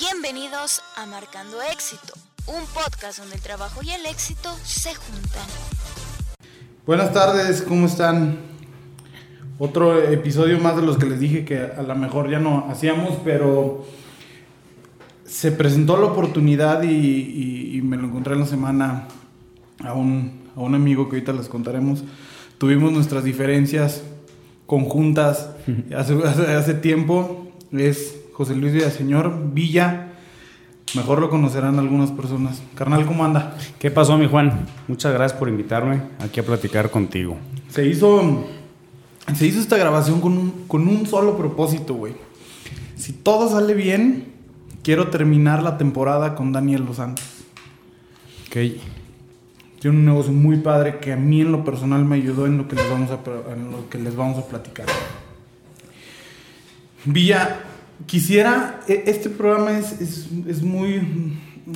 Bienvenidos a Marcando Éxito, un podcast donde el trabajo y el éxito se juntan. Buenas tardes, ¿cómo están? Otro episodio más de los que les dije que a lo mejor ya no hacíamos, pero se presentó la oportunidad y, y- y me lo encontré en la semana a un, a un amigo que ahorita les contaremos. Tuvimos nuestras diferencias conjuntas hace, hace, hace tiempo. Es José Luis Villaseñor Villa. Mejor lo conocerán algunas personas. Carnal, ¿cómo anda? ¿Qué pasó, mi Juan? Muchas gracias por invitarme aquí a platicar contigo. Se hizo, se hizo esta grabación con un, con un solo propósito, güey. Si todo sale bien, quiero terminar la temporada con Daniel Los Santos. Ok. Tiene un negocio muy padre que a mí en lo personal me ayudó en lo que les vamos a, en lo que les vamos a platicar. Villa, quisiera, e- este programa es, es, es muy,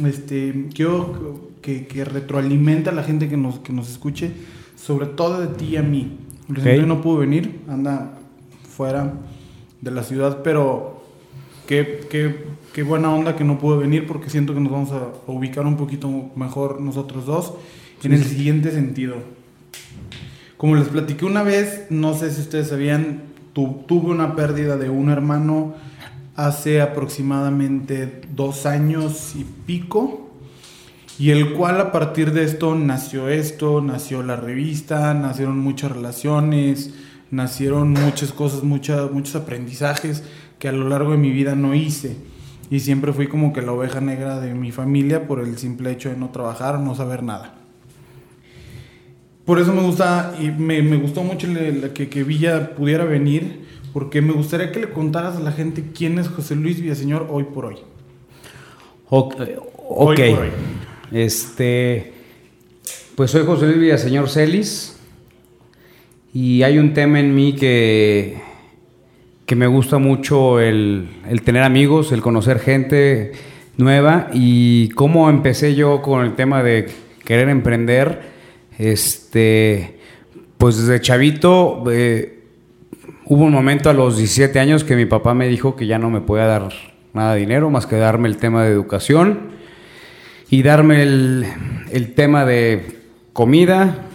este, quiero que, que retroalimente a la gente que nos, que nos escuche, sobre todo de ti y a mí. Luis Ok. Antonio no pudo venir, anda fuera de la ciudad, pero qué, qué, qué buena onda que no pudo venir porque siento que nos vamos a, a ubicar un poquito mejor nosotros dos en el siguiente sentido. Como les platiqué una vez, no sé si ustedes sabían, tu- tuve una pérdida de un hermano hace aproximadamente dos años y pico. Y el cual a partir de esto nació esto, nació la revista, nacieron muchas relaciones, nacieron muchas cosas, mucha- muchos aprendizajes que a lo largo de mi vida no hice. Y siempre fui como que la oveja negra de mi familia por el simple hecho de no trabajar, no saber nada. Por eso me gusta, y me, me gustó mucho que, que Villa pudiera venir, porque me gustaría que le contaras a la gente quién es José Luis Villaseñor hoy por hoy. Ok. eh, Hoy ok. por hoy. Este. Pues soy José Luis Villaseñor Celis. Y hay un tema en mí que. que me gusta mucho el, el tener amigos, el conocer gente nueva. Y cómo empecé yo con el tema de querer emprender. Este. Pues desde chavito. eh, Hubo un momento a los 17 años que mi papá me dijo que ya no me podía dar nada de dinero más que darme el tema de educación y darme el, el tema de comida,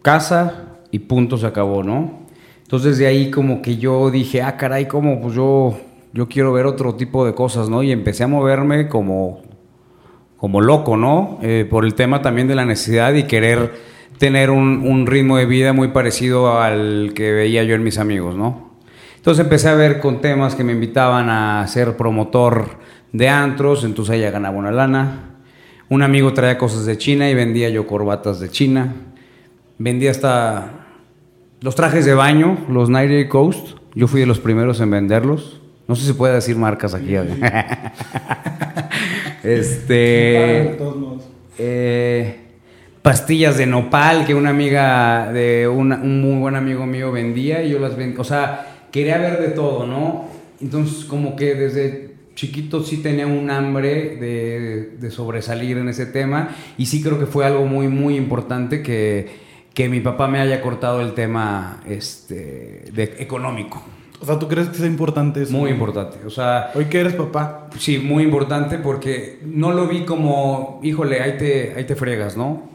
casa y punto se acabó, ¿no? Entonces de ahí como que yo dije, ah, caray, como pues yo, yo quiero ver otro tipo de cosas, ¿no? Y empecé a moverme como, como loco, ¿no? Eh, por el tema también de la necesidad y querer tener un, un ritmo de vida muy parecido al que veía yo en mis amigos, ¿no? Entonces empecé a ver con temas que me invitaban a ser promotor de antros, entonces ella ganaba una lana. Un amigo traía cosas de China y vendía yo corbatas de China. Vendía hasta los trajes de baño, los Night Coast. Yo fui de los primeros en venderlos. No sé si se puede decir marcas aquí. este. Eh, pastillas de nopal que una amiga de una- un muy buen amigo mío vendía y yo las vendía. O sea, quería ver de todo, ¿no? Entonces, como que desde chiquito sí tenía un hambre de, de sobresalir en ese tema y sí creo que fue algo muy, muy importante que, que mi papá me haya cortado el tema este, de, económico. O sea, ¿tú crees que es importante eso? Muy importante. O sea, Hoy que eres papá, Sí, muy importante porque no lo vi como, híjole, ahí te, ahí te friegas, ¿no?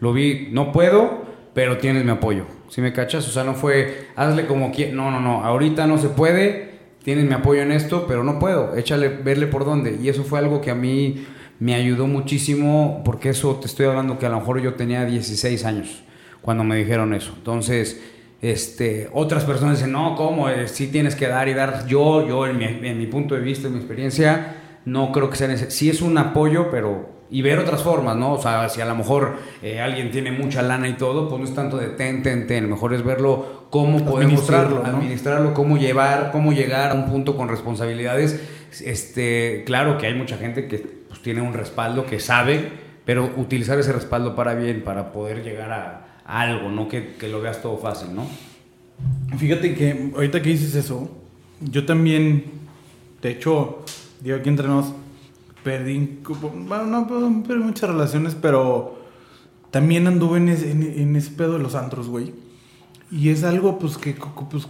Lo vi, no puedo, pero tienes mi apoyo. ¿Sí me cachas? O sea, no fue, hazle como quieras. No, no, no, ahorita no se puede, tienes mi apoyo en esto, pero no puedo. Échale, verle por dónde. Y eso fue algo que a mí me ayudó muchísimo porque eso te estoy hablando que a lo mejor yo tenía 16 años cuando me dijeron eso. Entonces, este, otras personas dicen, no, ¿cómo? Eh, sí tienes que dar y dar. Yo, yo en mi, en mi punto de vista, en mi experiencia, no creo que sea necesario. Sí es un apoyo, pero... Y ver otras formas, ¿no? O sea, si a lo mejor eh, alguien tiene mucha lana y todo, pues no es tanto de ten, ten, ten. Mejor es verlo cómo podemos Administrarlo, ¿no? administrarlo, cómo llevar, cómo llegar a un punto con responsabilidades. Este, claro que hay mucha gente que pues, tiene un respaldo, que sabe, pero utilizar ese respaldo para bien, para poder llegar a, a algo, no que, que lo veas todo fácil, ¿no? fíjate que ahorita que dices eso, yo también, de hecho, digo aquí entre nos, perdí, bueno, no no perdí muchas relaciones, pero también anduve en ese, en, en ese pedo de los antros, güey. Y es algo, pues, que, pues,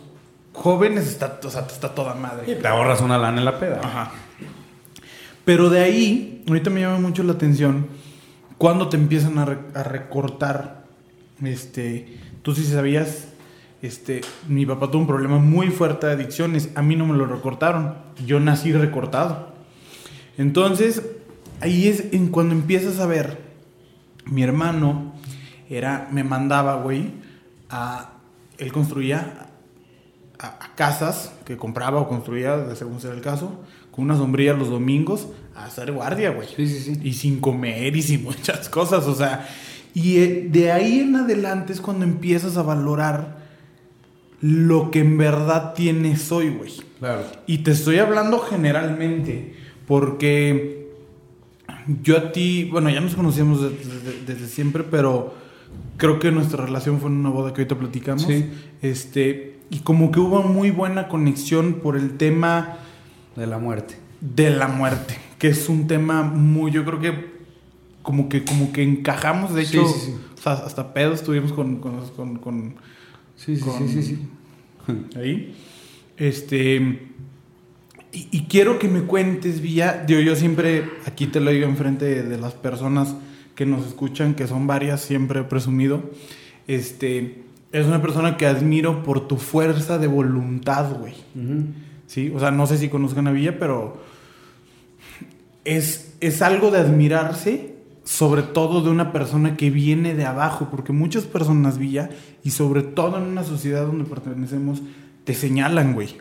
jóvenes está, o sea, está toda madre. te ahorras una lana en la peda. Ajá. Pero de ahí, ahorita me llama mucho la atención cuando te empiezan a, re- a recortar. Este, tú sí sabías, este, mi papá tuvo un problema muy fuerte de adicciones. A mí no me lo recortaron. Yo nací recortado. Entonces, ahí es en cuando empiezas a ver, mi hermano era, me mandaba, güey, a, él construía a, a casas que compraba o construía, según sea el caso, con una sombrilla los domingos a hacer guardia, güey. Sí, sí, sí. Y sin comer y sin muchas cosas, o sea. Y eh, de ahí en adelante es cuando empiezas a valorar lo que en verdad tienes hoy, güey. Claro. Y te estoy hablando generalmente, porque yo a ti, bueno, ya nos conocíamos de- de- desde, siempre, pero creo que nuestra relación fue en una boda que ahorita platicamos. Sí. Este, y como que hubo muy buena conexión por el tema De la muerte. de la muerte, que es un tema muy, yo creo que como que como que encajamos, de hecho, sí, sí. o sea, hasta pedos tuvimos con, con, con- con- Sí, sí, Con- sí, sí, sí. ahí. Este. Y, y quiero que me cuentes, Villa. Yo siempre aquí te lo digo enfrente de, de las personas que nos escuchan, que son varias, siempre he presumido. Este. Es una persona que admiro por tu fuerza de voluntad, güey. ¿Sí? O sea, no sé si conozcan a Villa, pero. Es, es algo de admirarse, sobre todo de una persona que viene de abajo, porque muchas personas, Villa, y sobre todo en una sociedad donde pertenecemos, te señalan, güey.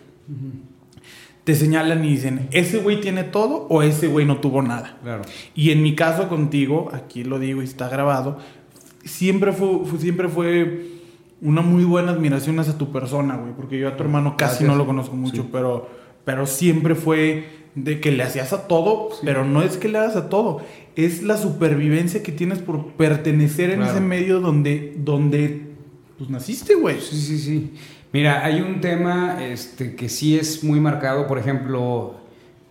Te señalan y dicen, ese güey tiene todo o ese güey no tuvo nada. Claro. Y en mi caso contigo, aquí lo digo y está grabado, siempre fue, fue- siempre fue una muy buena admiración hacia tu persona, güey, porque yo a tu hermano casi Gracias. no lo conozco mucho, Sí. pero, pero siempre fue de que le hacías a todo, pero no es que le hagas a todo, es la supervivencia que tienes por pertenecer en Claro. ese medio donde, donde pues naciste, güey. Sí, sí, sí. Mira, hay un tema este, que sí es muy marcado. Por ejemplo,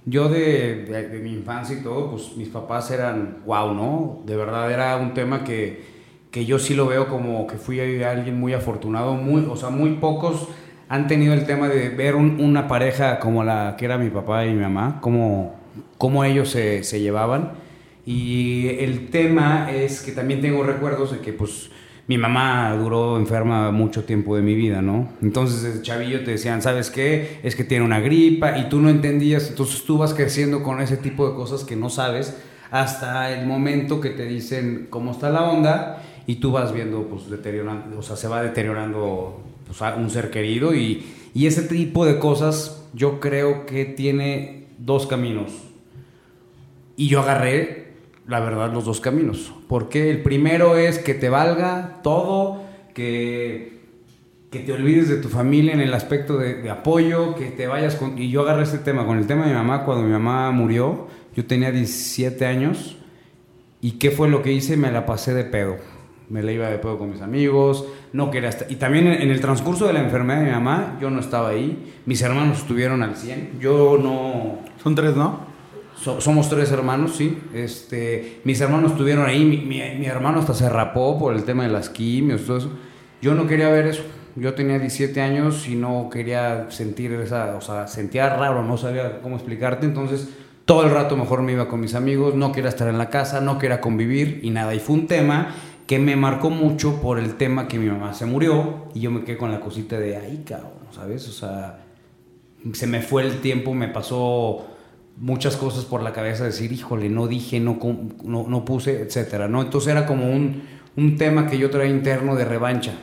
yo de, de- de mi infancia y todo, pues mis papás eran wow, ¿no? De verdad era un tema que, que yo sí lo veo como que fui alguien muy afortunado. Muy, o sea, muy pocos han tenido el tema de ver un- una pareja como la que era mi papá y mi mamá, cómo, cómo ellos se, se llevaban. Y el tema es que también tengo recuerdos de que, pues, mi mamá duró enferma mucho tiempo de mi vida, ¿no? Entonces, chavillo te decían, ¿sabes qué? Es que tiene una gripa y tú no entendías. Entonces, tú vas creciendo con ese tipo de cosas que no sabes hasta el momento que te dicen cómo está la onda y tú vas viendo, pues, deteriorando, o sea, se va deteriorando pues, un ser querido y, y ese tipo de cosas yo creo que tiene dos caminos. Y yo agarré, la verdad, los dos caminos. Porque el primero es que te valga todo, que, que te olvides de tu familia en el aspecto de, de apoyo, que te vayas con... Y yo agarré este tema, con el tema de mi mamá, cuando mi mamá murió, yo tenía 17 años. ¿Y qué fue lo que hice? Me la pasé de pedo. Me la iba de pedo con mis amigos, no quería estar... Y también en, el transcurso de la enfermedad de mi mamá, yo no estaba ahí. Mis hermanos estuvieron al 100. Yo no... Son tres, ¿no? So- somos tres hermanos, sí. Este, mis hermanos estuvieron ahí. Mi, mi- mi hermano hasta se rapó por el tema de las quimios todo eso. Yo no quería ver eso. Yo tenía 17 años y no quería sentir esa, o sea, sentía raro, no sabía cómo explicarte. Entonces, todo el rato mejor me iba con mis amigos, no quería estar en la casa, no quería convivir y nada. Y fue un tema que me marcó mucho por el tema que mi mamá se murió y yo me quedé con la cosita de, ay, cabrón, ¿sabes? O sea, se me fue el tiempo, me pasó muchas cosas por la cabeza, decir, híjole, no dije, no, no, no puse, etcétera, ¿no? Entonces era como un, un tema que yo traía interno de revancha.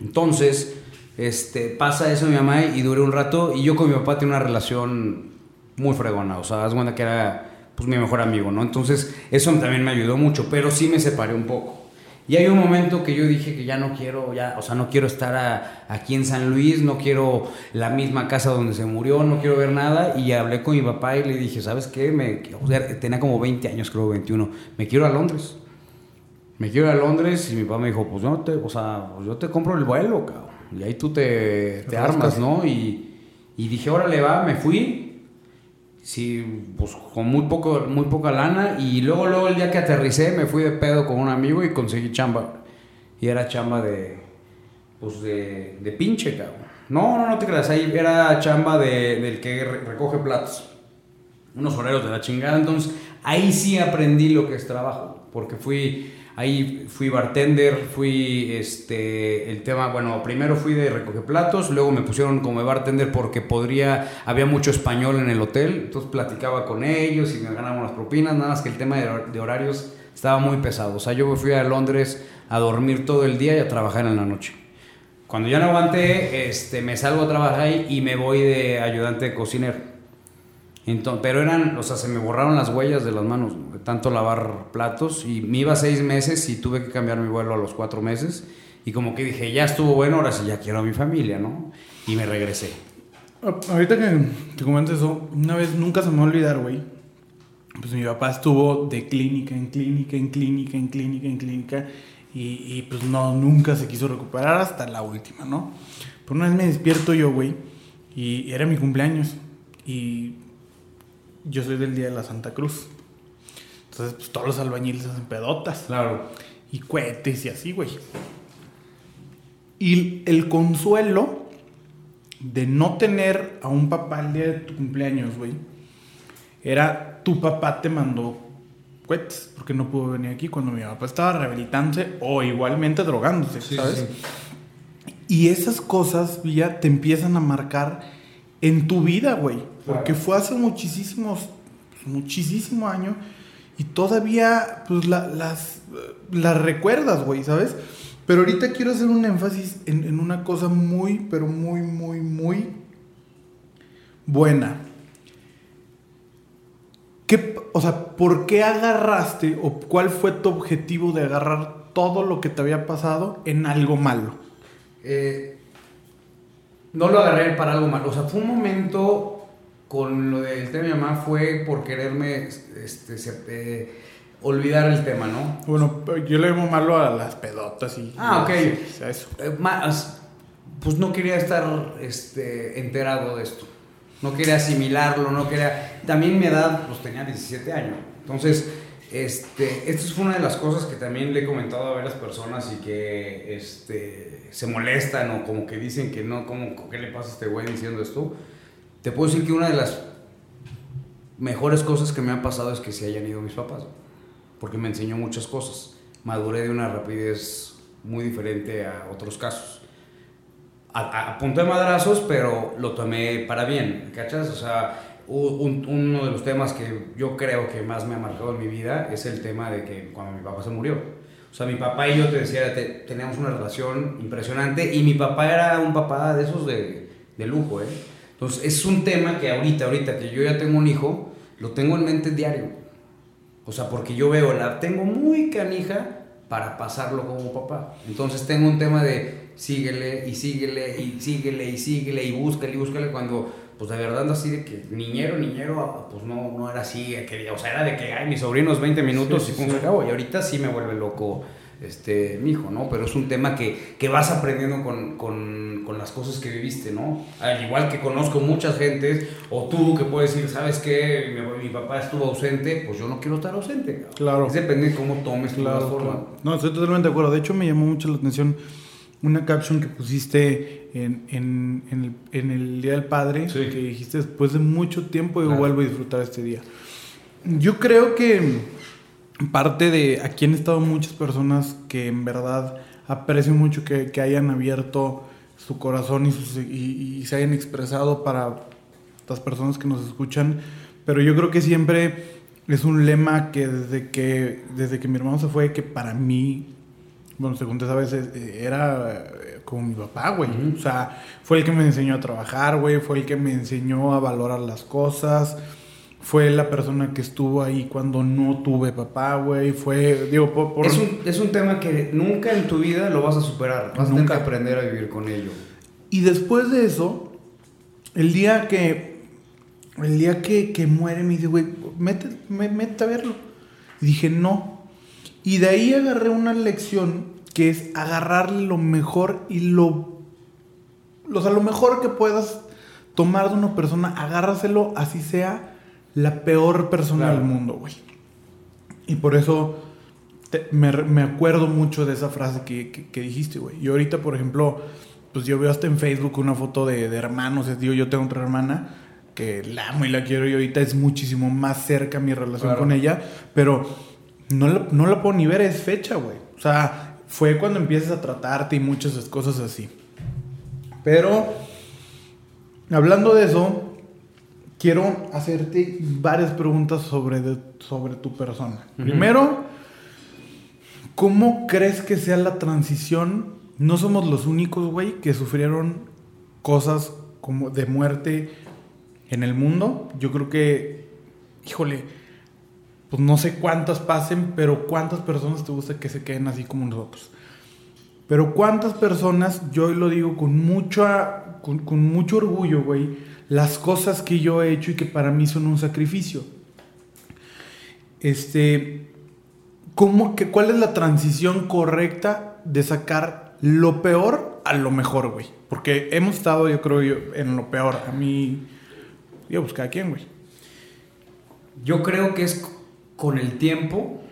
Entonces, este, pasa eso mi mamá y duré un rato y yo con mi papá tenía una relación muy fregona, o sea, haz cuenta que era pues mi mejor amigo, ¿no? Entonces, eso también me ayudó mucho, pero sí me separé un poco. Y hay un momento que yo dije que ya no quiero, ya, o sea, no quiero estar a- aquí en San Luis, no quiero la misma casa donde se murió, no quiero ver nada. Y hablé con mi papá y le dije, ¿sabes qué? Me, o sea, tenía como 20 años, creo 21. Me quiero a Londres. Me quiero a Londres y mi papá me dijo, pues yo te, o sea, pues yo te compro el vuelo, cabrón. Y ahí tú te, te armas, ¿no? Y, y dije, órale, va, me fui. Sí, pues con muy, poco, muy poca lana. Y luego, luego el día que aterricé, me fui de pedo con un amigo y conseguí chamba. Y era chamba de, pues de, de pinche, cabrón. No, no, no te creas, ahí era chamba de, del que re- recoge platos. unos horarios de la chingada. Entonces, ahí sí aprendí lo que es trabajo, porque fui, ahí fui bartender, fui, este, el tema, bueno, primero fui de recoger platos, luego me pusieron como bartender porque podría, había mucho español en el hotel, entonces platicaba con ellos y me ganaban las propinas, nada más que el tema de, horarios estaba muy pesado. O sea, yo fui a Londres a dormir todo el día y a trabajar en la noche. Cuando ya no aguanté, este, me salgo a trabajar y me voy de ayudante de cocinero pero eran, o sea, se me borraron las huellas de las manos, de tanto lavar platos. Y me iba seis meses y tuve que cambiar mi vuelo a los cuatro meses. Y como que dije, ya estuvo bueno, ahora sí ya quiero a mi familia, ¿no? Y me regresé. Ahorita que te comentas eso, una vez nunca se me va a olvidar, güey. Pues mi papá estuvo de clínica en clínica, en clínica, en clínica, en clínica. Y, y pues no, nunca se quiso recuperar hasta la última, ¿no? Por una vez me despierto yo, güey, y era mi cumpleaños. Y yo soy del día de la Santa Cruz. Entonces, pues todos los albañiles hacen pedotas. Claro. Y cohetes y así, güey. Y el consuelo de no tener a un papá el día de tu cumpleaños, güey, era tu papá te mandó cohetes porque no pudo venir aquí cuando mi papá estaba rehabilitándose o igualmente drogándose, ¿sabes? Y esas cosas ya te empiezan a marcar en tu vida, güey. Porque fue hace muchísimos, muchísimo año y todavía, pues, las, las recuerdas, güey, ¿sabes? Pero ahorita quiero hacer un énfasis en, una cosa muy, pero muy, muy, muy buena. ¿Qué, o sea, ¿por qué agarraste o cuál fue tu objetivo de agarrar todo lo que te había pasado en algo malo? Eh, no lo agarré para algo malo. O sea, fue un momento con lo del tema de mi mamá, fue por quererme este, eh, olvidar el tema, ¿no? Bueno, yo le llamo malo a las pedotas y. Ah, ok. eso. Eh, más, pues no quería estar este, enterado de esto. No quería asimilarlo, no quería. También mi edad, pues tenía 17 años. Entonces este, esto es una de las cosas que también le he comentado a varias personas y que este, se molestan o como que dicen que no, como, ¿qué le pasa a este güey diciendo esto? Te puedo decir que una de las mejores cosas que me ha pasado es que se hayan ido mis papás, porque me enseñó muchas cosas. Maduré de una rapidez muy diferente a otros casos. A, a punto de madrazos, pero lo tomé para bien, ¿cachas? O sea, uno de los temas que yo creo que más me ha marcado en mi vida es el tema de que cuando mi papá se murió. O sea, mi papá y yo, te decía, teníamos una relación impresionante y mi papá era un papá de esos de, de lujo, ¿eh? Entonces, es un tema que ahorita, ahorita que yo ya tengo un hijo, lo tengo en mente diario. O sea, porque yo veo, la tengo muy canija para pasarlo como papá. Entonces, tengo un tema de síguele y síguele y síguele y síguele y búscale y búscale cuando pues de verdad así de que niñero, niñero, pues no, no era así, que, o sea, era de que, ay, mis sobrinos 20 minutos y pum, se acabó. Y ahorita sí me vuelve loco este, mi hijo, ¿no? Pero es un tema que, que vas aprendiendo con, con, con, las cosas que viviste, ¿no? Al igual que conozco muchas gentes, o tú que puedes decir, ¿sabes qué? Mi, mi papá estuvo ausente, pues yo no quiero estar ausente. Claro. Es depende de cómo tomes claro, tu forma. No, estoy totalmente de acuerdo. De hecho, me llamó mucho la atención una caption que pusiste en, en, en, el, en el, Día del Padre, que dijiste después de mucho tiempo yo vuelvo a disfrutar este día. Yo creo que parte de aquí han estado muchas personas que en verdad aprecio mucho que, que hayan abierto su corazón y, y, y, se hayan expresado para las personas que nos escuchan, pero yo creo que siempre es un lema que desde que, desde que mi hermano se fue, que para mí bueno, según te sabes, eh, era eh, como mi papá, güey. O sea, fue el que me enseñó a trabajar, güey. Fue el que me enseñó a valorar las cosas. Fue la persona que estuvo ahí cuando no tuve papá, güey. Fue, digo, por... Es, un, es, un, tema que nunca en tu vida lo vas a superar. Vas nunca. a tener que aprender a vivir con ello. Y después de eso, el día que... El día que, que muere me dice, güey, métete, métete a verlo. Y dije, no, y de ahí agarré una lección que es agarrar lo mejor y lo, o sea, lo mejor que puedas tomar de una persona, agárraselo así sea la peor persona del mundo, güey. Y por eso me, acuerdo mucho de esa frase que, dijiste, güey. Y ahorita, por ejemplo, pues yo veo hasta en Facebook una foto de, hermanos, digo, yo tengo otra hermana que la amo y la quiero y ahorita es muchísimo más cerca mi relación Claro. con ella, pero no la, no la puedo ni ver, es fecha, güey. O sea, fue cuando empiezas a tratarte y muchas cosas así. Pero, hablando de eso, quiero hacerte varias preguntas sobre, de- sobre tu persona. Primero, ¿cómo crees que sea la transición? No somos los únicos, güey, que sufrieron cosas como de muerte en el mundo. Yo creo que, híjole, pues no sé cuántas pasen, pero cuántas personas te gusta que se queden así como nosotros. Pero cuántas personas, yo lo digo con mucha, con, con mucho orgullo, güey, las cosas que yo he hecho y que para mí son un sacrificio. Este, ¿cómo, ¿cuál es la transición correcta de sacar lo peor a lo mejor, güey? Porque hemos estado, yo creo, yo, en lo peor. A mí, yo buscar a quién, güey. Yo creo que es con el tiempo.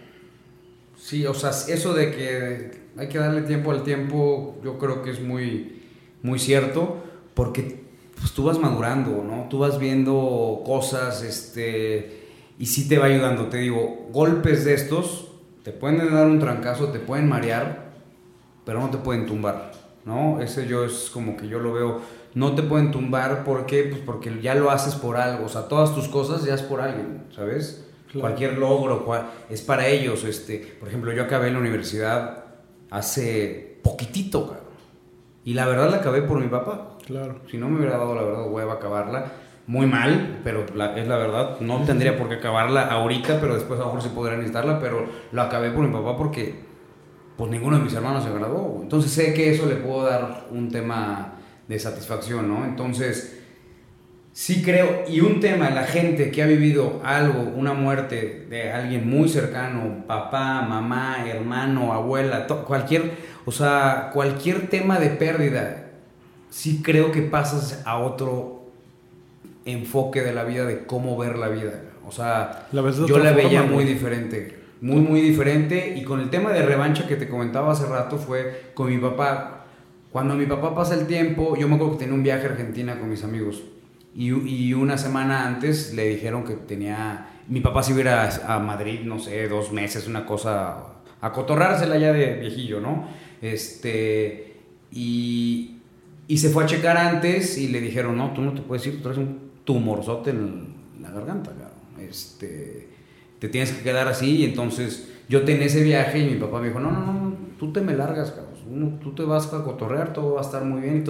Sí, o sea, eso de que hay que darle tiempo al tiempo, yo creo que es muy, muy cierto, porque pues, tú vas madurando, ¿no? Tú vas viendo cosas, este, y sí te va ayudando. Te digo, golpes de estos te pueden dar un trancazo, te pueden marear, pero no te pueden tumbar, ¿no? Ese yo es como que yo lo veo, no te pueden tumbar, ¿por qué? Pues porque ya lo haces por algo, o sea, todas tus cosas ya es por alguien, ¿sabes? Claro. Cualquier logro cual- es para ellos, este, por ejemplo, yo acabé en la universidad hace poquitito, cabrón, y la verdad la acabé por mi papá, Claro. si no me hubiera dado la verdad hueva acabarla, muy mal, pero la- es la verdad, no tendría por qué acabarla ahorita, pero después a lo mejor sí podría necesitarla, pero lo acabé por mi papá porque pues ninguno de mis hermanos se graduó. Entonces sé que eso le puedo dar un tema de satisfacción, ¿no? Entonces, sí creo, y un tema, la gente que ha vivido algo, una muerte de alguien muy cercano, papá, mamá, hermano, abuela, cualquier, o sea, cualquier tema de pérdida, sí creo que pasas a otro enfoque de la vida, de cómo ver la vida. O sea, La yo la veía muy diferente, muy, muy diferente. Y con el tema de revancha que te comentaba hace rato fue con mi papá. Cuando mi papá pasa el tiempo, yo me acuerdo que tenía un viaje a Argentina con mis amigos. Y, y una semana antes le dijeron que tenía... Mi papá se iba a, a Madrid, no sé, dos meses, una cosa... A cotorrársela ya de viejillo, ¿no? Este... Y, y se fue a checar antes y le dijeron, no, tú no te puedes ir, tú traes un tumorzote en la garganta, cabrón. Este, te tienes que quedar así. Y entonces yo tenía ese viaje y mi papá me dijo, no, no, no, tú te me largas, cabrón. Tú te vas a cotorrear, todo va a estar muy bien.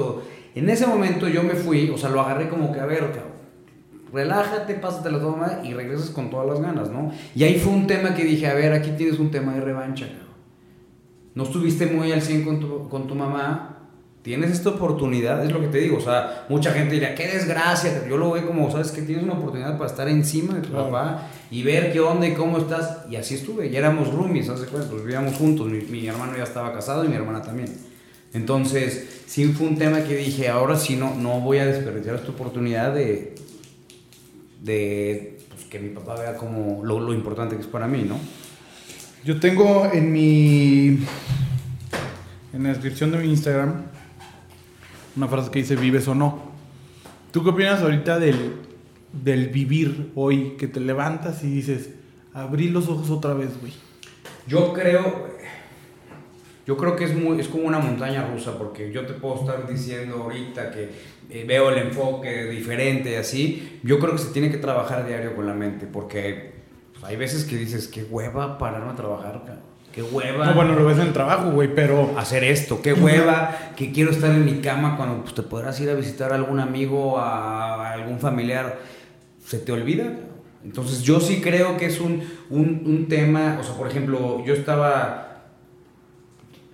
En ese momento yo me fui, o sea, lo agarré como que, a ver, cabrón, relájate, pásate la toma y regresas con todas las ganas, ¿no? Y ahí fue un tema que dije, a ver, aquí tienes un tema de revancha, cabrón. No estuviste muy al 100 con tu, con tu mamá, tienes esta oportunidad, es lo que te digo, o sea, mucha gente dirá, qué desgracia, yo lo veo como, sabes, que tienes una oportunidad para estar encima de tu Claro. papá y ver qué onda y cómo estás, y así estuve, ya éramos roomies, ¿sabes cuenta? Pues vivíamos juntos, mi, mi hermano ya estaba casado y mi hermana también. Entonces, sí fue un tema que dije, ahora sí no, no voy a desperdiciar esta oportunidad de, de pues, que mi papá vea como lo, lo importante que es para mí, ¿no? Yo tengo en mi. En la descripción de mi Instagram una frase que dice: Vives o no. ¿Tú qué opinas ahorita del, del vivir hoy? Que te levantas y dices: Abrí los ojos otra vez, güey. Yo creo, yo creo que es muy, es como una montaña rusa porque yo te puedo estar diciendo ahorita que eh, veo el enfoque diferente y así. Yo creo que se tiene que trabajar diario con la mente porque pues, hay veces que dices qué hueva pararme a trabajar. Qué hueva. No, bueno, lo ves en el trabajo, güey, pero. hacer esto, qué hueva, que quiero estar en mi cama cuando pues, te podrás ir a visitar a algún amigo, a, algún familiar, se te olvida. Entonces yo sí creo que es un, un, un tema, o sea, por ejemplo, yo estaba,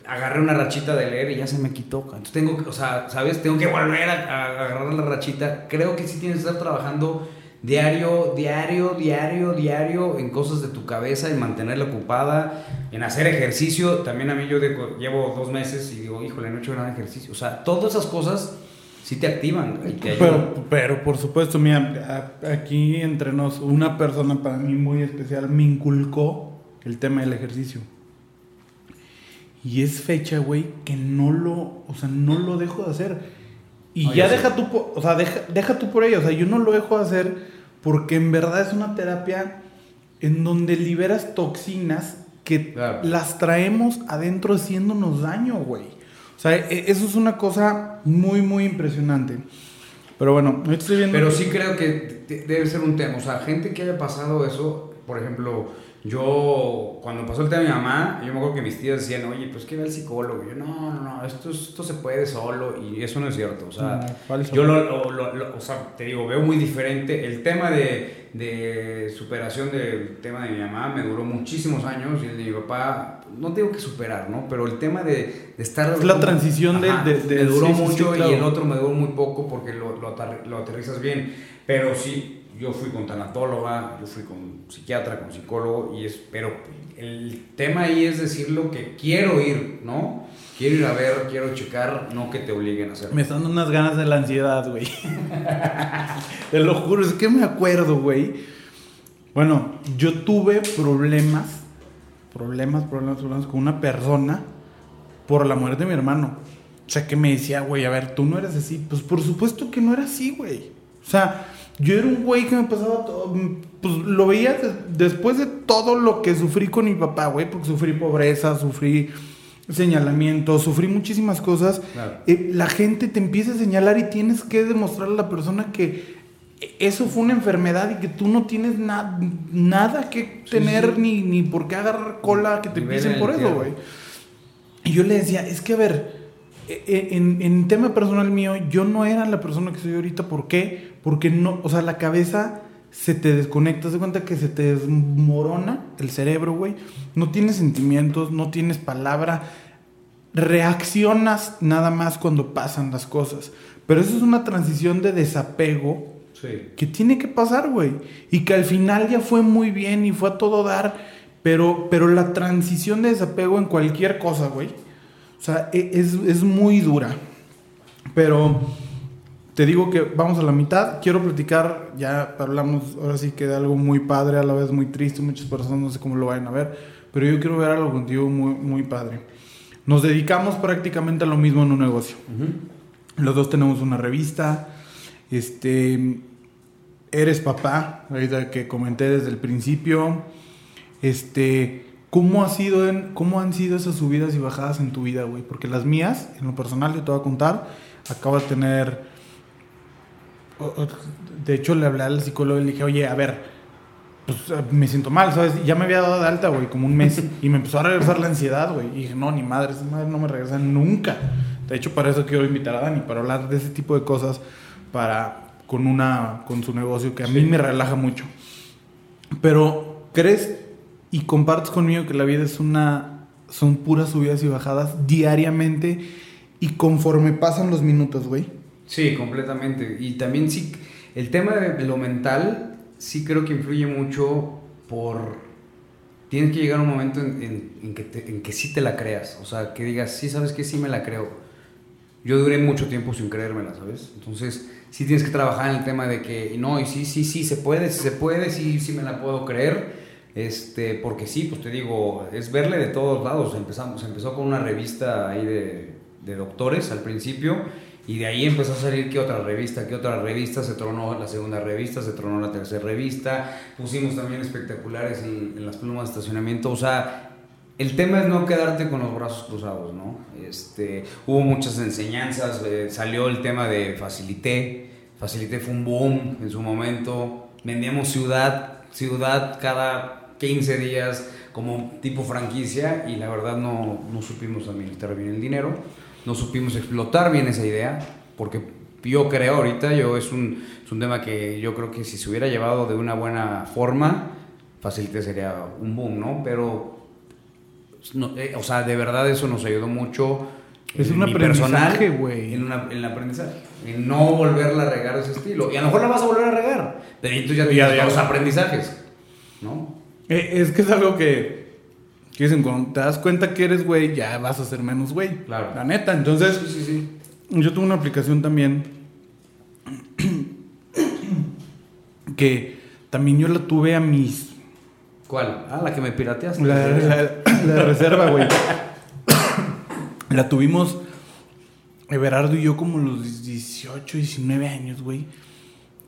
agarré una rachita de leer y ya se me quitó. Entonces tengo que, o sea, ¿sabes? Tengo que volver a, a agarrar la rachita. Creo que sí tienes que estar trabajando diario, diario, diario, diario en cosas de tu cabeza, en mantenerla ocupada, en hacer ejercicio. También a mí yo dejo- llevo dos meses y digo, híjole, no he hecho nada de ejercicio. O sea, todas esas cosas sí te activan y te. Pero, pero por supuesto, mira, aquí entre nos, una persona para mí muy especial me inculcó el tema del ejercicio. Y es fecha, güey, que no lo, o sea, no lo dejo de hacer. Y ya deja tú, o sea, deja, deja tú por ella. O sea, yo no lo dejo de hacer porque en verdad es una terapia en donde liberas toxinas que Claro. las traemos adentro haciéndonos daño, güey. O sea, e- eso es una cosa muy, muy impresionante. Pero bueno, estoy viendo... Pero sí creo que de- debe ser un tema. O sea, gente que haya pasado eso, por ejemplo, yo, cuando pasó el tema de mi mamá, yo me acuerdo que mis tías decían, oye, pues que ve al psicólogo. Y yo, no, no, no, esto, es- esto se puede solo. Y eso no es cierto. O sea, No, falso. yo lo, lo- lo- lo- o sea, te digo, veo muy diferente. El tema de, de superación del tema de mi mamá me duró muchísimos años. Y el de mi papá, no tengo que superar, ¿no? Pero el tema de, de estar. Es la transición Ajá, de- de- me duró sí, sí, sí, mucho claro. y el otro me duró muy poco porque lo aterrizas bien. Pero sí, yo fui con tanatóloga, yo fui con psiquiatra, con psicólogo, y es, pero el tema ahí es decir lo que quiero ir, ¿no? Quiero ir a ver, quiero checar, no que te obliguen a hacerlo. Me están dando unas ganas de la ansiedad, güey. Te lo juro, es que me acuerdo, güey. Bueno, yo tuve problemas, problemas, problemas, problemas con una persona por la muerte de mi hermano. O sea, que me decía, güey, a ver, tú no eres así. Pues por supuesto que no era así, güey. O sea, yo era un güey que me pasaba todo. Pues lo veía de- después de todo lo que sufrí con mi papá, güey, porque sufrí pobreza, sufrí señalamiento, sufrí muchísimas cosas. Claro. Eh, la gente te empieza a señalar y tienes que demostrarle a la persona que eso fue una enfermedad y que tú no tienes na- nada que Sí, tener sí. Ni, ni por qué agarrar cola que te Nivel pisen en por eso, güey. Y yo le decía, es que a ver, en, en tema personal mío, yo no era la persona que soy ahorita. ¿Por qué? Porque no, o sea, la cabeza se te desconecta, se cuenta que se te desmorona el cerebro, güey. No tienes sentimientos, no tienes palabra. Reaccionas nada más cuando pasan las cosas. Pero eso es una transición de desapego Sí. que tiene que pasar, güey. Y que al final ya fue muy bien y fue a todo dar. Pero, pero la transición de desapego en cualquier cosa, güey. O sea, e- es, es muy dura. Pero te digo que vamos a la mitad. Quiero platicar, ya hablamos ahora sí que de algo muy padre, a la vez muy triste. Muchas personas no sé cómo lo vayan a ver. Pero yo quiero ver algo contigo muy, muy padre. Nos dedicamos prácticamente a lo mismo en un negocio. Los dos tenemos una revista. Este. Eres papá, ahorita que comenté desde el principio. Este. ¿Cómo, ha sido en, ¿Cómo han sido esas subidas y bajadas en tu vida, güey? Porque las mías, en lo personal, yo te voy a contar. Acabo de tener. De hecho, le hablé al psicólogo y le dije, oye, a ver, pues eh, me siento mal, ¿sabes? Ya me había dado de alta, güey, como un mes. y me empezó a regresar la ansiedad, güey. Y dije, no, ni madre, esa madre no me regresa nunca. De hecho, para eso quiero invitar a Dani, para hablar de ese tipo de cosas, para con una con su negocio que a mí me relaja mucho. Pero, ¿crees y compartes conmigo que la vida es una. son puras subidas y bajadas diariamente y conforme pasan los minutos, güey? Sí, completamente. Y también sí, el tema de lo mental sí creo que influye mucho por... Tienes que llegar a un momento en, en- en que, te- en que sí te la creas. O sea, que digas, sí, sabes que sí me la creo. Yo duré mucho tiempo sin creérmela, ¿sabes? Entonces, sí tienes que trabajar en el tema de que, no, y sí, sí, sí, se puede, sí se puede, sí, sí me la puedo creer. Este, porque sí, pues te digo, es verle de todos lados. Empezamos, empezó con una revista ahí de, de doctores al principio, y de ahí empezó a salir que otra revista, que otra revista, se tronó la segunda revista, se tronó la tercera revista, pusimos también espectaculares en, las plumas de estacionamiento, o sea, el tema es no quedarte con los brazos cruzados, ¿no? Este, hubo muchas enseñanzas, eh, salió el tema de Facilité, Facilité fue un boom en su momento, vendíamos ciudad, ciudad cada 15 días como tipo franquicia y la verdad no, no supimos administrar bien el dinero, no supimos explotar bien esa idea, porque yo creo ahorita, yo es un, es un tema que yo creo que si se hubiera llevado de una buena forma, Facilité sería un boom, ¿no? Pero no, eh, o sea, de verdad eso nos ayudó mucho. Es en un aprendizaje, güey. En, en el aprendizaje. En no volverla a regar ese estilo. Y a lo mejor la vas a volver a regar. Pero entonces ya tienes los aprendizajes. ¿No? Eh, es que es algo que, que dicen, cuando te das cuenta que eres güey, ya vas a ser menos güey. Claro. La neta. Entonces, Sí, sí, sí. yo tuve una aplicación también que también yo la tuve a mis... ¿Cuál? Ah, la que me pirateaste. La, la- la de reserva, güey. La tuvimos Everardo y yo como los 18, 19 años, güey.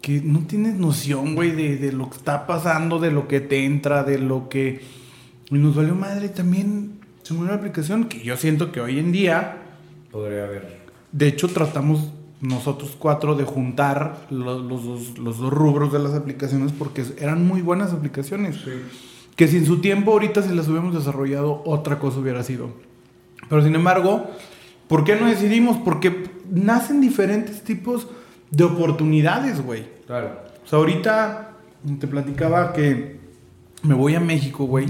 Que no tienes noción, güey, de, de lo que está pasando, de lo que te entra, de lo que... Y nos valió madre también. Se murió la aplicación que yo siento que hoy en día Podría haber. De hecho, tratamos nosotros cuatro de juntar lo- los, dos, los dos rubros de las aplicaciones porque eran muy buenas aplicaciones. Que si en su tiempo ahorita si las hubiéramos desarrollado, otra cosa hubiera sido. Pero sin embargo, ¿por qué no decidimos? Porque nacen diferentes tipos de oportunidades, güey. Claro. O sea, ahorita te platicaba que me voy a México, güey,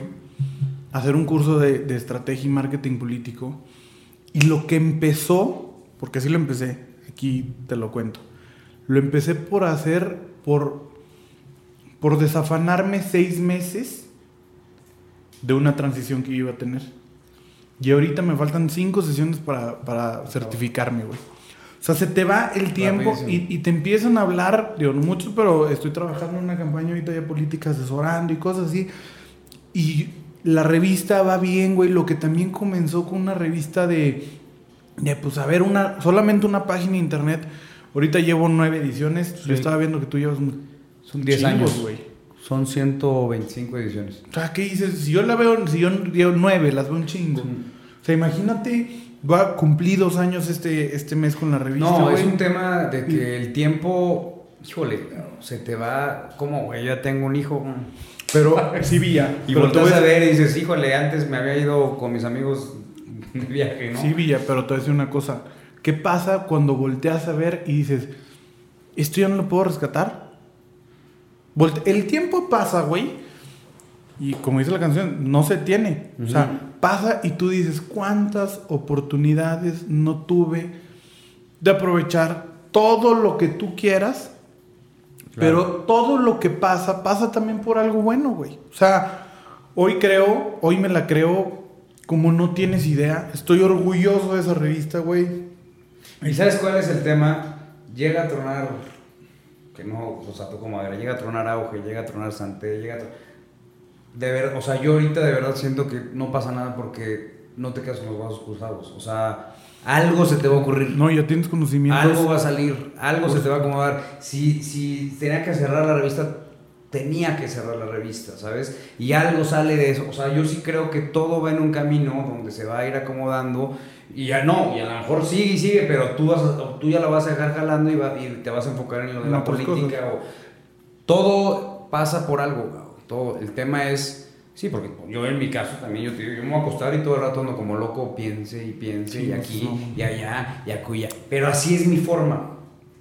a hacer un curso de, de estrategia y marketing político. Y lo que empezó, porque así lo empecé, aquí te lo cuento. Lo empecé por hacer, por, por desafanarme seis meses de una transición que iba a tener. Y ahorita me faltan cinco sesiones para, para certificarme, güey. O sea, se te va el tiempo y, te empiezan a hablar, digo, no mucho, pero estoy trabajando en una campaña ahorita de política asesorando y cosas así. Y la revista va bien, güey. Lo que también comenzó con una revista de, de pues, a ver, una, solamente una página de internet. Ahorita llevo nueve ediciones. Sí. Yo estaba viendo que tú llevas un- Son 10 chingos, años. güey. Son 125 ediciones. O sea, ¿qué dices? Si yo la veo, si yo llevo nueve, las veo un chingo. O sea, imagínate, va a cumplir dos años este, este mes con la revista, No, güey. es un tema de que el tiempo, híjole, se te va, ¿cómo, güey? Ya tengo un hijo. Pero sí, Villa. Y volteas a ver y dices, híjole, antes me había ido con mis amigos de viaje, ¿no? Sí, Villa, pero te voy a decir una cosa. ¿Qué pasa cuando volteas a ver y dices, esto ya no lo puedo rescatar? Volte- el tiempo pasa, güey. Y como dice la canción, no se tiene. O sea, pasa y tú dices, ¿cuántas oportunidades no tuve de aprovechar todo lo que tú quieras? Pero todo lo que pasa, pasa también por algo bueno, güey. O sea, hoy creo, hoy me la creo como no tienes idea. Estoy orgulloso de esa revista, güey. ¿Y sabes cuál es el tema? Llega a tronar, que no, o sea, como madera, llega a tronar auge, llega a tronar Santé, llega a tro- De ver, o sea, yo ahorita de verdad siento que no pasa nada porque no te quedas con los brazos cruzados. O sea, algo se te va a ocurrir. No, ya tienes conocimientos. Algo va a salir, algo se te va a acomodar. Si, si tenía que cerrar la revista, tenía que cerrar la revista, ¿sabes? Y algo sale de eso. O sea, yo sí creo que todo va en un camino donde se va a ir acomodando. Y ya no, y a lo mejor sigue y sigue, pero tú, vas a- tú ya la vas a dejar jalando y, va- y te vas a enfocar en lo de la política. O, todo pasa por algo. Todo, el tema es. Sí, porque yo en mi caso también, yo, te digo, yo me voy a acostar y todo el rato ando como loco, piense y piense, Sí, y aquí, no. y allá, y acuya. Pero así es mi forma.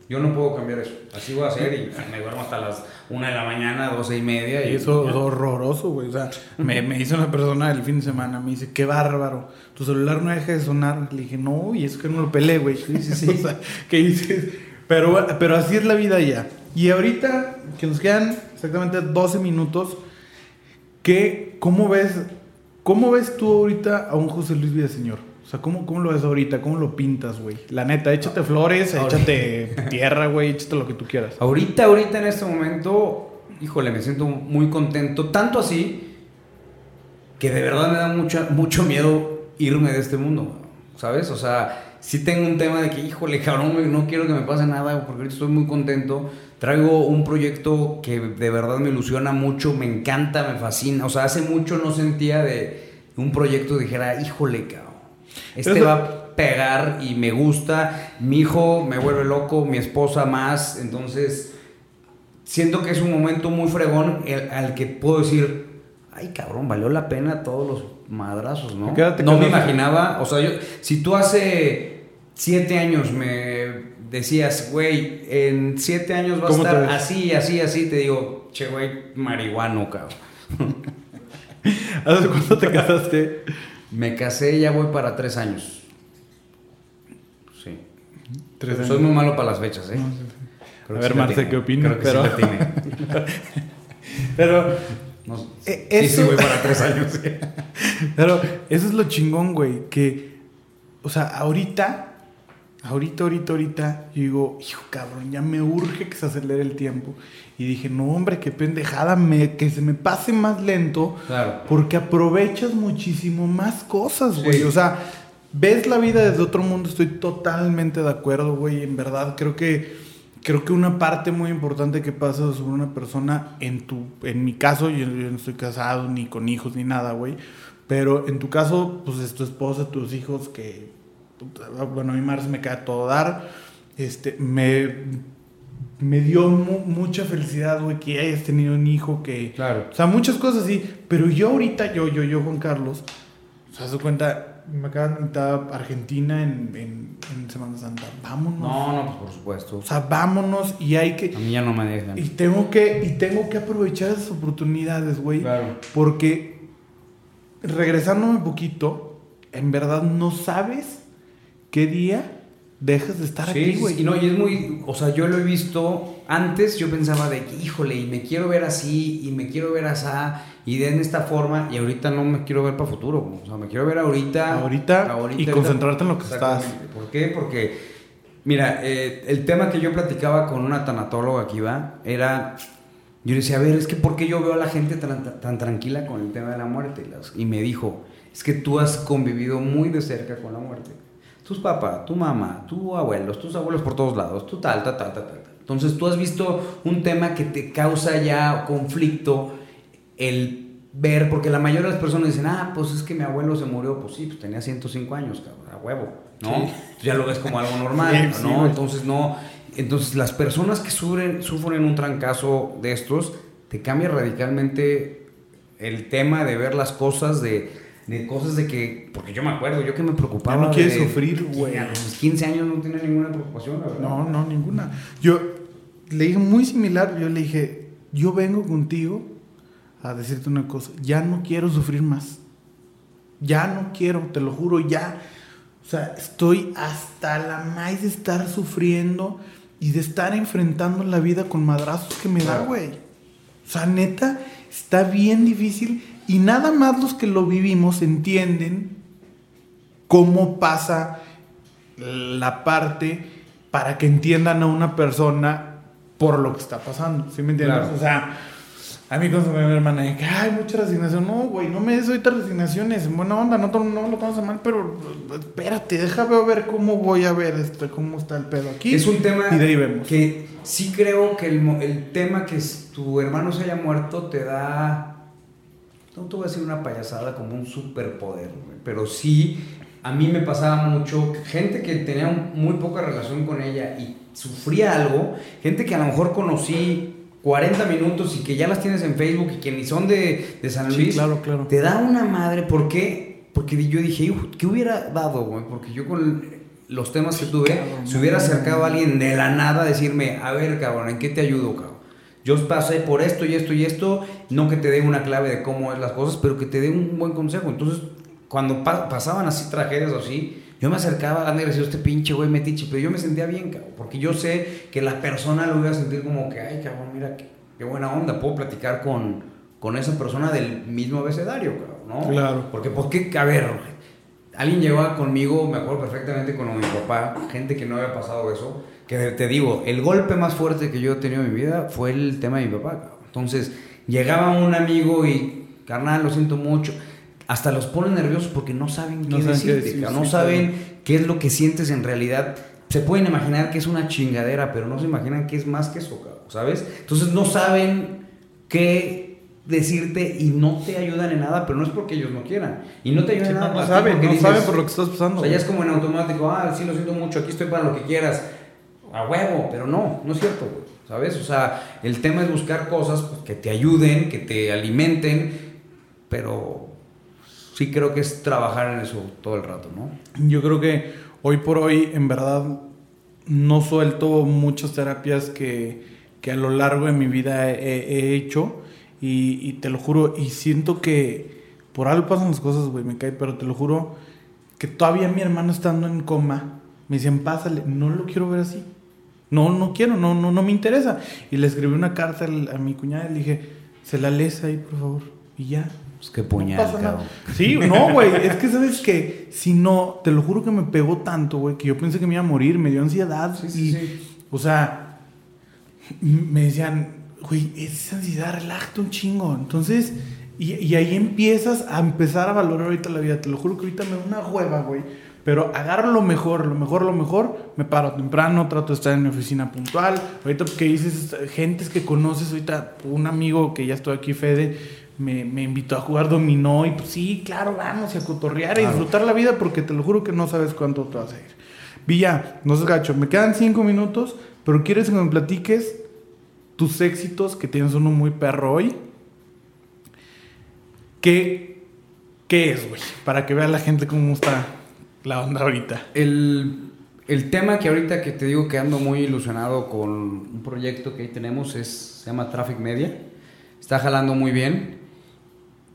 Yo no puedo cambiar eso. Así voy a hacer y me duermo hasta las una de la mañana, doce y media. Y eso es horroroso, güey. O sea, me, me dice una persona el fin de semana, me dice, qué bárbaro. Tu celular no deja de sonar. Le dije, no, y eso que no lo peleé, güey. Sí, sí, sí. o sea, ¿qué dices? Pero, pero así es la vida ya. Y ahorita, que nos quedan exactamente 12 minutos, ¿qué, cómo, ves, ¿cómo ves tú ahorita a un José Luis Villaseñor? O sea, ¿cómo, ¿cómo lo ves ahorita? ¿Cómo lo pintas, güey? La neta, échate flores, Ahorita. échate tierra, güey, échate lo que tú quieras. Ahorita, ahorita en este momento, híjole, me siento muy contento. Tanto así que de verdad me da mucha, mucho miedo irme de este mundo, ¿sabes? O sea, sí tengo un tema de que, híjole, cabrón, güey, no quiero que me pase nada porque ahorita estoy muy contento. Traigo un proyecto que de verdad me ilusiona mucho, me encanta, me fascina. O sea, hace mucho no sentía de un proyecto dijera, híjole, cabrón. Este Eso- va a pegar y me gusta. Mi hijo me vuelve loco, mi esposa más. Entonces, siento que es un momento muy fregón el- al que puedo decir, ay cabrón, valió la pena todos los madrazos, ¿no? Quédate no me imaginaba, o sea, yo, si tú hace siete años me decías, güey, en siete años vas a ¿Cómo te estar así, así, así, te digo, che, güey, marihuano, cabrón. ¿Hace cuánto te casaste? Me casé, ya voy para tres años. Sí. Tres Soy años. muy malo para las fechas, ¿eh? No, sí, sí. Creo A ver, sí Marce. ¿qué opinas? Creo que Pero- sí la tiene. Pero, No, Eh, sí, sí, eso- voy para tres años. pero eso es lo chingón, güey. Que, o sea, ahorita, ahorita, ahorita, ahorita, yo digo, hijo cabrón, ya me urge que se acelere el tiempo. Y dije, no, hombre, qué pendejada, me, que se me pase más lento. Claro. Porque aprovechas muchísimo más cosas, güey. Sí. O sea, ves la vida desde otro mundo, estoy totalmente de acuerdo, güey. En verdad, creo que creo que una parte muy importante que pasa sobre una persona en tu en mi caso, yo, yo no estoy casado ni con hijos ni nada, güey, pero en tu caso, pues es tu esposa, tus hijos que bueno, a mí Mars me cae a todo dar. Este, me me dio mu- mucha felicidad, güey, que hayas tenido un hijo que... Claro. O sea, muchas cosas así. Pero yo ahorita, yo, yo, yo, Juan Carlos, o sea, se cuenta, me acaban de invitar a Argentina en, en, en Semana Santa. Vámonos. No, no, pues por supuesto. O sea, vámonos y hay que... A mí ya no me dejan. Y tengo que, y tengo que aprovechar esas oportunidades, güey. Claro. Porque, regresándome un poquito, en verdad no sabes qué día dejas de estar Sí, aquí, sí, güey. sí, no, y es muy, o sea, yo lo he visto, antes yo pensaba de que, híjole, y me quiero ver así, y me quiero ver así, y de en esta forma, y ahorita no me quiero ver para futuro, o sea, me quiero ver ahorita. Ahorita, y concentrarte en lo que estás. ¿Por qué? Porque, mira, eh, el tema que yo platicaba con una tanatóloga que iba, era, yo decía, a ver, es que ¿por qué yo veo a la gente tan, tan tranquila con el tema de la muerte? Y Y me dijo, es que tú has convivido muy de cerca con la muerte tus papás, tu mamá, tus abuelos, tus abuelos por todos lados, tu tal, tal, tal, tal, tal. Entonces tú has visto un tema que te causa ya conflicto el ver, porque la mayoría de las personas dicen, ah, pues es que mi abuelo se murió, pues sí, pues tenía 105 años, cabrón, a huevo, ¿no? Sí. Ya lo ves como algo normal, Sí, ¿no? Entonces no, entonces las personas que sufren, sufren un trancazo de estos, te cambia radicalmente el tema de ver las cosas de de cosas de que, porque yo me acuerdo, yo que me preocupaba. Ya no quieres de- sufrir, güey. A los 15 años no tenía ninguna preocupación, la verdad. No, no, ninguna. Yo le dije muy similar, yo le dije, yo vengo contigo a decirte una cosa, ya no quiero sufrir más. Ya no quiero, te lo juro, ya. O sea, estoy hasta la más de estar sufriendo y de estar enfrentando la vida con madrazos que me da, güey. O sea, neta, está bien difícil y nada más los que lo vivimos entienden cómo pasa la parte para que entiendan a una persona por lo que está pasando. ¿Sí me entiendes? Claro. O sea, a mí cuando me mi hermana, de que hay mucha resignación. No, güey, no me des ahorita resignaciones. En buena onda, no, no lo tomas mal, pero espérate, déjame ver cómo voy a ver esto, cómo está el pedo aquí. Es un tema Y de ahí vemos. que sí creo que el, el tema que tu hermano se haya muerto te da, no te voy a decir una payasada como un superpoder, güey, pero sí, a mí me pasaba mucho, gente que tenía muy poca relación con ella y sufría algo, gente que a lo mejor conocí 40 minutos y que ya las tienes en Facebook y que ni son de, de San Sí, Luis, claro, claro. te da una madre, ¿por qué? Porque yo dije, "Hijo, ¿qué hubiera dado, güey? Porque yo con los temas que tuve, se hubiera acercado a alguien de la nada a decirme, a ver, cabrón, ¿en qué te ayudo, cabrón? Yo pasé por esto y esto y esto, no que te dé una clave de cómo es las cosas, pero que te dé un buen consejo. Entonces, cuando pa- pasaban así tragedias o así, yo me acercaba a Ander y decía, este pinche güey metiche, pero yo me sentía bien, cabrón, porque yo sé que la persona lo iba a sentir como que, ay, cabrón, mira, qué, qué buena onda, puedo platicar con, con esa persona del mismo abecedario, cabrón, ¿no? Claro. Porque, ¿por qué? A ver, alguien llegó conmigo, me acuerdo perfectamente con mi papá, gente que no había pasado eso, que te digo, el golpe más fuerte que yo he tenido en mi vida fue el tema de mi papá. Entonces, llegaba un amigo y, carnal, lo siento mucho. Hasta los ponen nerviosos porque no saben qué No saben qué decir, no sí, saben qué es lo que sientes en realidad. Se pueden imaginar que es una chingadera, pero no se imaginan que es más que eso, ¿sabes? Entonces no saben qué decirte y no te ayudan en nada, pero no es porque ellos no quieran. Y no te ayudan Sí, en nada. no saben, no dices, saben por lo que estás pasando. O sea, ya es como en automático, ah, sí, lo siento mucho, aquí estoy para lo que quieras. A huevo, pero no, no es cierto, güey. ¿Sabes? O sea, el tema es buscar cosas pues, que te ayuden, que te alimenten, pero sí creo que es trabajar en eso todo el rato, ¿no? Yo creo que hoy por hoy, en verdad, no suelto muchas terapias que, que a lo largo de mi vida he, he hecho. Y, y te lo juro, y siento que por algo pasan las cosas, güey, me cae, pero te lo juro que todavía mi hermano estando en coma, me decían, pásale, no lo quiero ver así. No, no quiero, no, no, no me interesa. Y le escribí una carta al- a mi cuñada y le dije, se la lees ahí, por favor. Y ya, Pues qué no puñal, pasa nada. cabrón. Sí, no, güey. Es que sabes que si no, te lo juro que me pegó tanto, güey, que yo pensé que me iba a morir, me dio ansiedad. Sí, sí, y, sí. O sea, me decían, güey, es ansiedad, relájate un chingo. Entonces, y, y ahí empiezas a empezar a valorar ahorita la vida. Te lo juro que ahorita me da una hueva, güey. pero agarro lo mejor, lo mejor, lo mejor, me paro temprano, trato de estar en mi oficina puntual. Ahorita que dices, gentes que conoces, ahorita un amigo que ya estoy aquí, Fede, me, me invitó a jugar dominó y pues sí, claro, vamos a cotorrear y disfrutar la vida porque te lo juro que no sabes cuánto te vas a ir. Villa, no seas gacho, me quedan cinco minutos, pero quieres que me platiques tus éxitos, que tienes uno muy perro hoy. ¿Qué, qué es, güey? Para que vea la gente cómo está la onda ahorita. El, el tema que ahorita que te digo que ando muy ilusionado con un proyecto que ahí tenemos es, se llama Traffic Media. Está jalando muy bien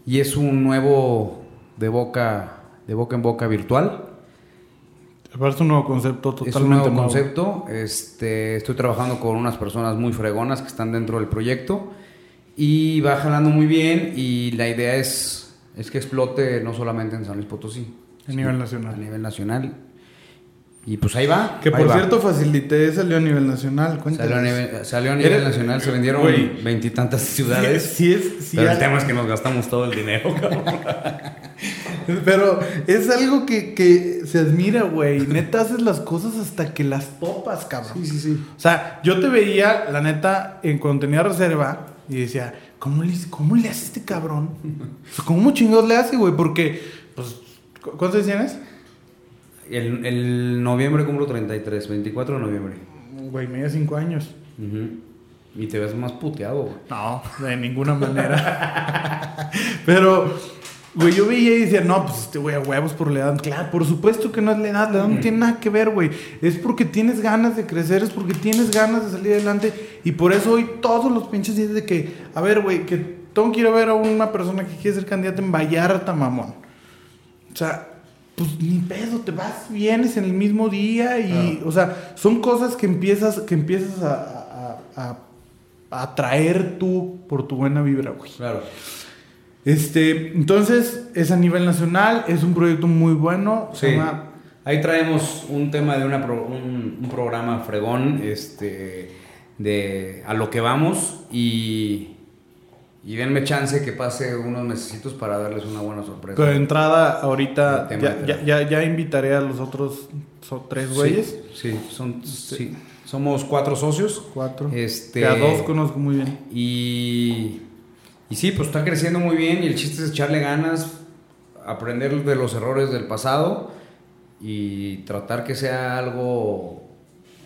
y es un nuevo de boca, de boca en boca virtual. Es un nuevo concepto totalmente Es un nuevo, concepto. Este, estoy trabajando con unas personas muy fregonas que están dentro del proyecto y va jalando muy bien y la idea es, es que explote no solamente en San Luis Potosí. A nivel nacional. A nivel nacional. Y pues ahí va. Que por va. cierto, Facilité salió a nivel nacional. Salió a nivel, salió a nivel nacional, se vendieron veintitantas ciudades. Sí, es, sí, pero el tema es que nos gastamos todo el dinero, cabrón. Pero es algo que, que se admira, güey. Neta, haces las cosas hasta que las topas, cabrón. Sí, sí, sí. O sea, yo te veía, la neta, en cuando tenía reserva y decía, ¿cómo le, cómo le hace este cabrón? O sea, ¿Cómo chingados le hace, güey? Porque, pues, ¿cu- ¿cuántos tienes? El, el noviembre cumplo 33, 24 de noviembre. Güey, media cinco años. Y te ves más puteado, güey. No, de ninguna manera. Pero, güey, yo veía y decía, no, pues este güey a huevos por la edad. Claro, por supuesto que no es la edad, la edad no tiene nada que ver, güey. Es porque tienes ganas de crecer, es porque tienes ganas de salir adelante. Y por eso hoy todos los pinches días de que, a ver, güey, que tengo que ir a ver a una persona que quiere ser candidata en Vallarta, mamón. O sea, pues ni pedo, te vas, vienes en el mismo día y, o sea, son cosas que empiezas, que empiezas a, a, a- a atraer tú por tu buena vibra, güey. Claro. Este, entonces, es a nivel nacional, es un proyecto muy bueno, se Sí. llama Ahí traemos un tema de una pro- un, un programa fregón, este, de a lo que vamos y, y denme chance que pase unos mesecitos para darles una buena sorpresa. de entrada ahorita, ya, ya, ya, ya invitaré a los otros tres güeyes, Sí, sí, son, sí. somos cuatro socios. cuatro, Este, a dos conozco muy bien. Y, y sí, pues está creciendo muy bien y el chiste es echarle ganas, aprender de los errores del pasado y tratar que sea algo,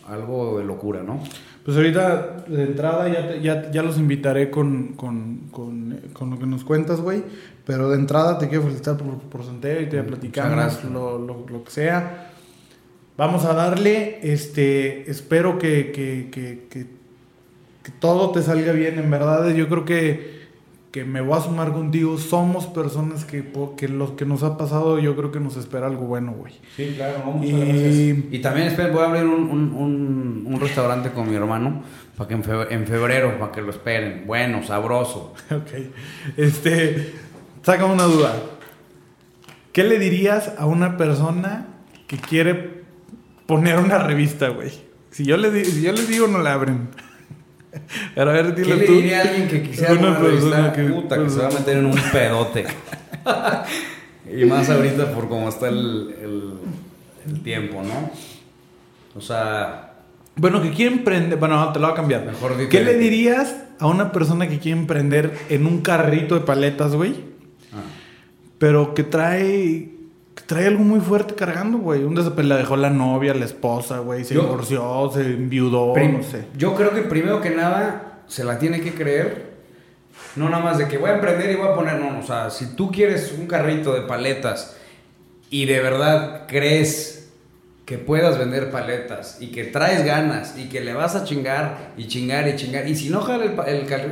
algo de locura, ¿no? Pues ahorita de entrada ya, te- ya, ya los invitaré con, con, con, con lo que nos cuentas, güey. Pero de entrada te quiero felicitar por, por Santiago y te Muchas platicamos gracias. lo, lo, lo que sea. Vamos a darle, este, espero que, que, que, que todo te salga bien, en verdad. Yo creo que, que me voy a sumar contigo. Somos personas que, que lo que nos ha pasado, yo creo que nos espera algo bueno, güey. Sí, claro, muchas gracias. Y también esperen, voy a abrir un, un, un- un restaurante con mi hermano para que en febrero, en febrero, para que lo esperen. Bueno, sabroso. Ok. Este, saca una duda. ¿Qué le dirías a una persona que quiere poner una revista, güey? Si yo le, di- si yo les digo, no la abren. Pero a ver, ¿Qué dile le tú. diría a alguien que quisiera Una persona que- Puta, que se va a meter en un pedote. y más ahorita por cómo está el, el, el tiempo, ¿no? O sea, Bueno, que quiere emprender. Bueno, te lo voy a cambiar. Mejor ¿Qué le dirías a una persona que quiere emprender en un carrito de paletas, güey? ah, Pero que trae. Trae algo muy fuerte cargando, güey. Un se la dejó la novia, la esposa, güey. Se Yo- divorció, se enviudó, prim- no sé. Yo creo que primero que nada se la tiene que creer. No nada más de que voy a emprender y voy a poner, no, o sea, si tú quieres un carrito de paletas y de verdad crees que puedas vender paletas y que traes ganas y que le vas a chingar y chingar y chingar, y si no jala el,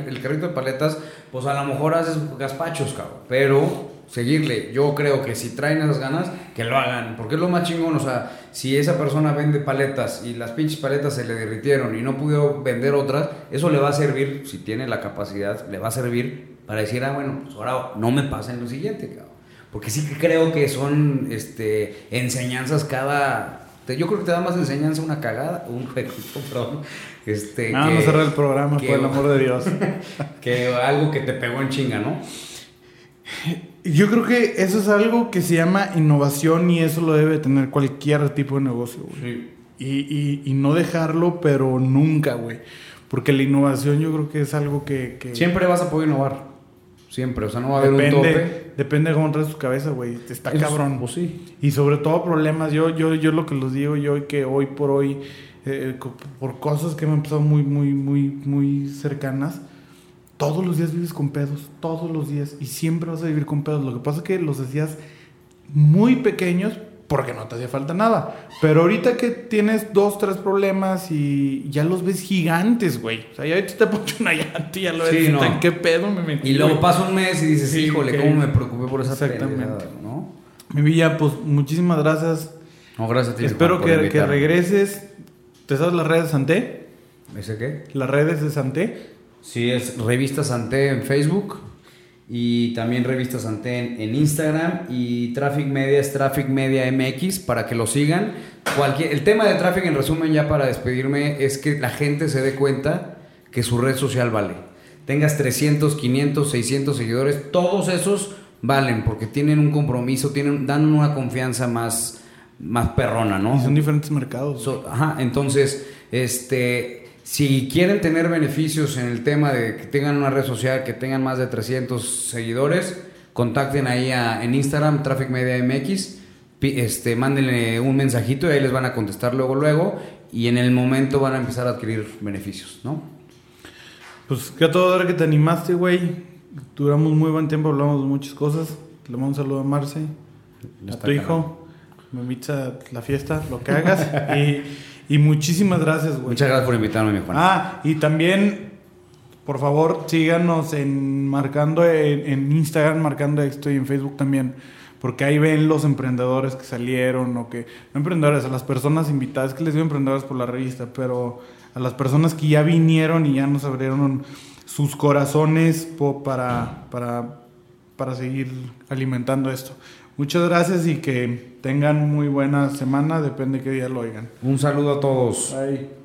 el carrito de paletas, pues a lo mejor haces gazpachos, cabrón, pero seguirle, yo creo que si traen esas ganas, que lo hagan, porque es lo más chingón, o sea, si esa persona vende paletas y las pinches paletas se le derritieron y no pudo vender otras, eso le va a servir, si tiene la capacidad, le va a servir para decir, ah, bueno, pues ahora no me pasa en lo siguiente, cabrón. Porque sí que creo que son este, enseñanzas cada... Yo creo que te da más enseñanza una cagada, un jueguito, perdón. Este, Nada que- más cerrar el programa, que- por el amor de Dios. que algo que te pegó en chinga, ¿no? Yo creo que eso es algo que se llama innovación y eso lo debe tener cualquier tipo de negocio, güey. Y, y, y no dejarlo, pero nunca, güey. Porque la innovación yo creo que es algo que... que Siempre vas a poder innovar. Siempre. O sea, no va a haber un tope. depende, depende de cómo traes tu cabeza, güey. Está cabrón. Pues sí. Y sobre todo problemas. Yo, yo, yo lo que les digo yo que hoy por hoy, eh, co- por cosas que me han pasado muy, muy, muy, muy cercanas, todos los días vives con pedos, todos los días. Y siempre vas a vivir con pedos. Lo que pasa es que los decías muy pequeños porque no te hacía falta nada. Pero ahorita que tienes dos, tres problemas y ya los ves gigantes, güey. O sea, ya ahorita te poncho una llanta y ya lo ves. Sí, no. ¿En qué pedo me metí? Y luego güey? pasa un mes y dices, Sí, híjole, cómo me preocupé por esa Exactamente. ¿no? Mi Villa, pues muchísimas gracias. No, gracias a ti. Espero Juan, que, regreses. ¿Te sabes las redes de Santé? ¿Ese qué? Las redes de Santé. Sí, es Revista Santé en Facebook y también Revista Santé en, en Instagram y Traffic Media es Traffic Media MX para que lo sigan. Cualquier, el tema de Traffic en resumen ya para despedirme es que la gente se dé cuenta que su red social vale. Tengas 300, 500, 600 seguidores, todos esos valen porque tienen un compromiso, tienen, dan una confianza más, más perrona, ¿no? Y son diferentes mercados. So- ajá, entonces, este, si quieren tener beneficios en el tema de que tengan una red social, que tengan más de 300 seguidores, contacten ahí a- en Instagram, Traffic Media MX, este, mándenle un mensajito y ahí les van a contestar luego, luego, y en el momento van a empezar a adquirir beneficios, ¿no? Pues que a todo dar que te animaste, güey. Duramos muy buen tiempo, hablamos de muchas cosas. Le mando un saludo a Marce, a tu hijo. Me invitas a la fiesta, lo que hagas. y, y muchísimas gracias, güey. Muchas gracias por invitarme, mi Juan. Ah, y también, por favor, síganos en marcando en, en Instagram, marcando esto y en Facebook también. Porque ahí ven los emprendedores que salieron o que. No emprendedores, a las personas invitadas, que les digo emprendedores por la revista, pero a las personas que ya vinieron y ya nos abrieron sus corazones para, para, para seguir alimentando esto. Muchas gracias y que tengan muy buena semana, depende de qué día lo oigan. Un saludo a todos. Bye.